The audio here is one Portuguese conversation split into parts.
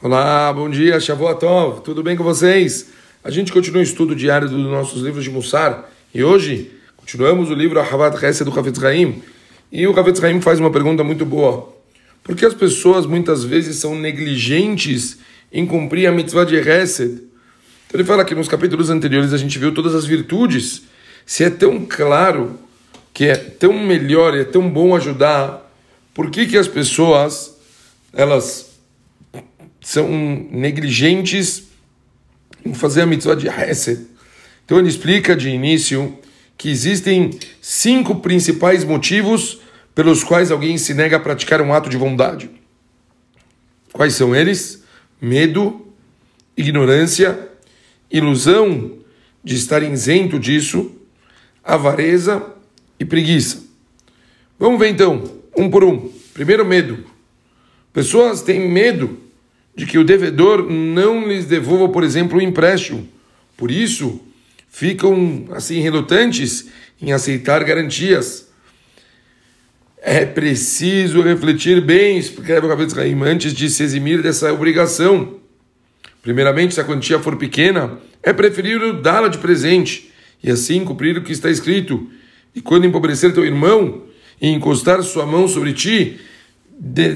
Olá, bom dia, Shavuotov, tudo bem com vocês? A gente continua o estudo diário dos nossos livros de Mussar e hoje continuamos o livro Ahavat Hesed do Havetz Haim e o Havetz Haim faz uma pergunta muito boa. Por que as pessoas muitas vezes são negligentes em cumprir a mitzvah de Hesed? Então ele fala que nos capítulos anteriores a gente viu todas as virtudes. Se é tão claro que é tão melhor e é tão bom ajudar, por que, que as pessoas elas são negligentes em fazer a mitzvah de Hesed. Então ele explica de início que existem cinco principais motivos pelos quais alguém se nega a praticar um ato de bondade. Quais são eles? Medo, ignorância, ilusão de estar isento disso, avareza e preguiça. Vamos ver então, um por um. Primeiro, medo. Pessoas têm medo de que o devedor não lhes devolva, por exemplo, o empréstimo. Por isso, ficam assim relutantes em aceitar garantias. É preciso refletir bem, escreve o Rabbi Israim, antes de se eximir dessa obrigação. Primeiramente, se a quantia for pequena, é preferível dá-la de presente e assim cumprir o que está escrito. E quando empobrecer teu irmão e encostar sua mão sobre ti,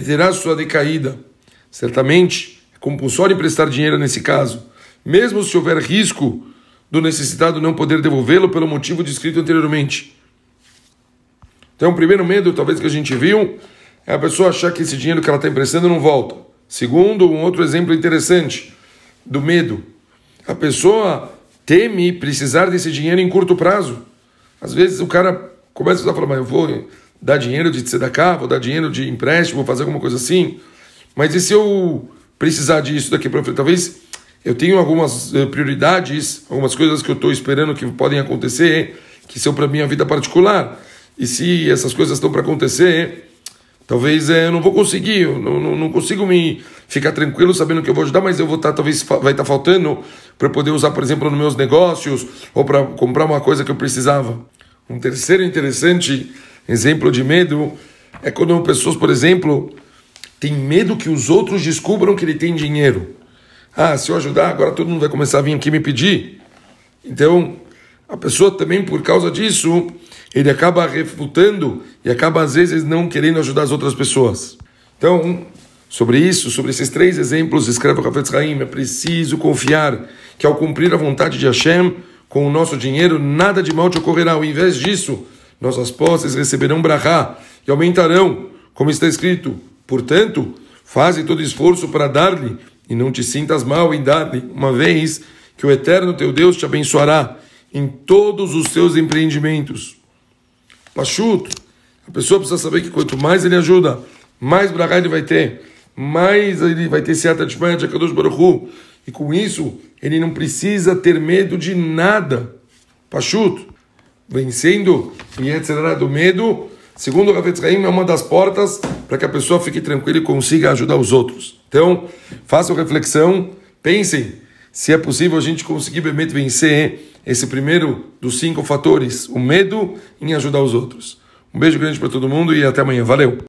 terá sua decaída. Certamente, é compulsório emprestar dinheiro nesse caso, mesmo se houver risco do necessitado não poder devolvê-lo pelo motivo descrito anteriormente. Então, o primeiro medo, talvez que a gente viu, é a pessoa achar que esse dinheiro que ela está emprestando não volta. Segundo, um outro exemplo interessante do medo. A pessoa teme precisar desse dinheiro em curto prazo. Às vezes o cara começa a falar, mas eu vou dar dinheiro de tzedakah, vou dar dinheiro de empréstimo, vou fazer alguma coisa assim. Mas e se eu precisar disso daqui para frente? Talvez eu tenha algumas eh, prioridades, algumas coisas que eu estou esperando que podem acontecer, que são para minha vida particular. E se essas coisas estão para acontecer, talvez é, eu não vou conseguir, eu não, não, não, consigo me ficar tranquilo sabendo que eu vou ajudar, mas eu vou estar, tá, talvez vai estar tá faltando para poder usar, por exemplo, nos meus negócios ou para comprar uma coisa que eu precisava. Um terceiro interessante exemplo de medo é quando pessoas, por exemplo, tem medo que os outros descubram que ele tem dinheiro. Ah, se eu ajudar, agora todo mundo vai começar a vir aqui me pedir. Então, a pessoa também, por causa disso, ele acaba refutando e acaba, às vezes, não querendo ajudar as outras pessoas. Então, sobre isso, sobre esses três exemplos, escreve o Hafetz Haim, é preciso confiar que ao cumprir a vontade de Hashem, com o nosso dinheiro, nada de mal te ocorrerá. Ao invés disso, nossas posses receberão brahá e aumentarão, como está escrito, Portanto, faze todo esforço para dar-lhe e não te sintas mal em dar-lhe, uma vez que o eterno teu Deus te abençoará em todos os seus empreendimentos. Pachuto, a pessoa precisa saber que quanto mais ele ajuda, mais brahá ele vai ter, mais ele vai ter certa de Akadosh Baruch e com isso ele não precisa ter medo de nada. Pachuto, vencendo e do medo, segundo o Ravetz Haim, é uma das portas para que a pessoa fique tranquila e consiga ajudar os outros. Então, façam reflexão, pensem se é possível a gente conseguir vencer esse primeiro dos cinco fatores, o medo em ajudar os outros. Um beijo grande para todo mundo e até amanhã. Valeu!